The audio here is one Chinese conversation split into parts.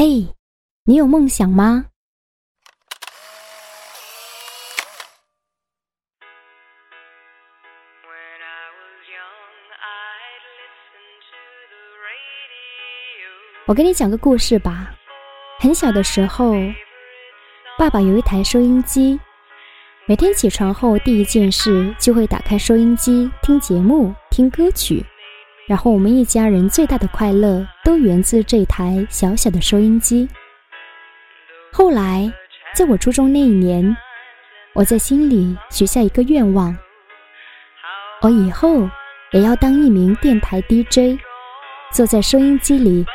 嘿，你有梦想吗？我给你讲个故事吧。很小的时候，爸爸有一台收音机，每天起床后第一件事就会打开收音机听节目、听歌曲，然后我们一家人最大的快乐都源自这台小小的收音机。后来，在我初中那一年，我在心里许下一个愿望：我以后也要当一名电台 DJ，坐在收音机里。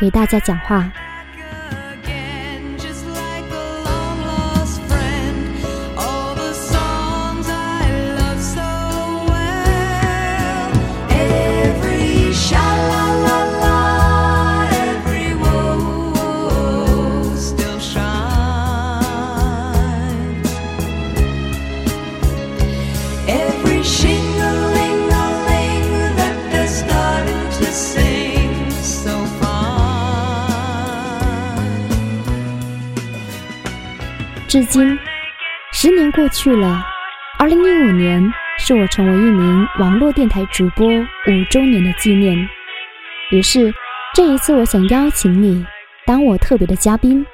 给大家讲话。至今，十年过去了，二零一五年是我成为一名网络电台主播五周年的纪念。于是，这一次我想邀请你当我特别的嘉宾。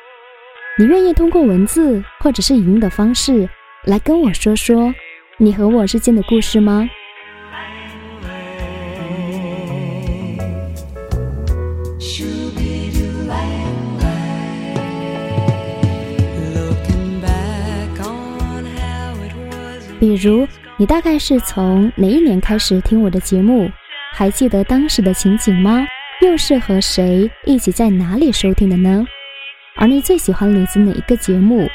你愿意通过文字或者是语音的方式来跟我说说你和我之间的故事吗？比如，你大概是从哪一年开始听我的节目？还记得当时的情景吗？又是和谁一起在哪里收听的呢？而你最喜欢李子哪一个节目？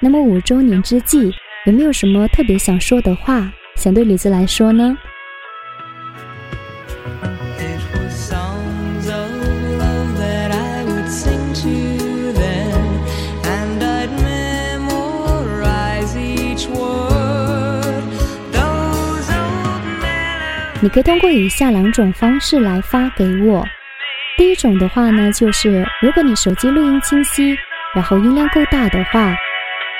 那么五周年之际，有没有什么特别想说的话，想对李子来说呢？It was？你可以通过以下两种方式来发给我。第一种的话呢，就是如果你手机录音清晰，然后音量够大的话，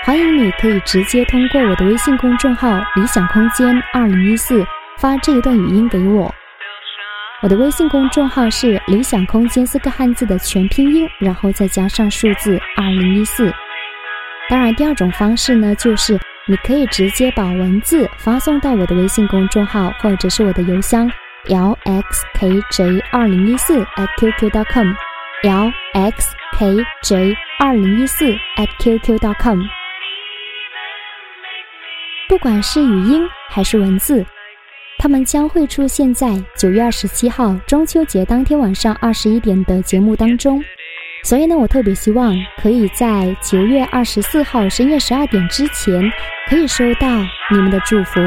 欢迎你可以直接通过我的微信公众号“理想空间二零一四”发这一段语音给我。我的微信公众号是“理想空间”四个汉字的全拼音，然后再加上数字二零一四。当然，第二种方式呢，就是。你可以直接把文字发送到我的微信公众号，或者是我的邮箱 lxkj 二零一四 atqq.com，lxkj 二零一四 atqq.com。不管是语音还是文字，它们将会出现在九月二十七号中秋节当天晚上二十一点的节目当中。所以呢，我特别希望可以在九月二十四号深夜十二点之前，可以收到你们的祝福。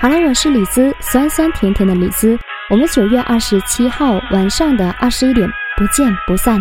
好了，我是李子，酸酸甜甜的李子。我们九月二十七号晚上的二十一点不见不散。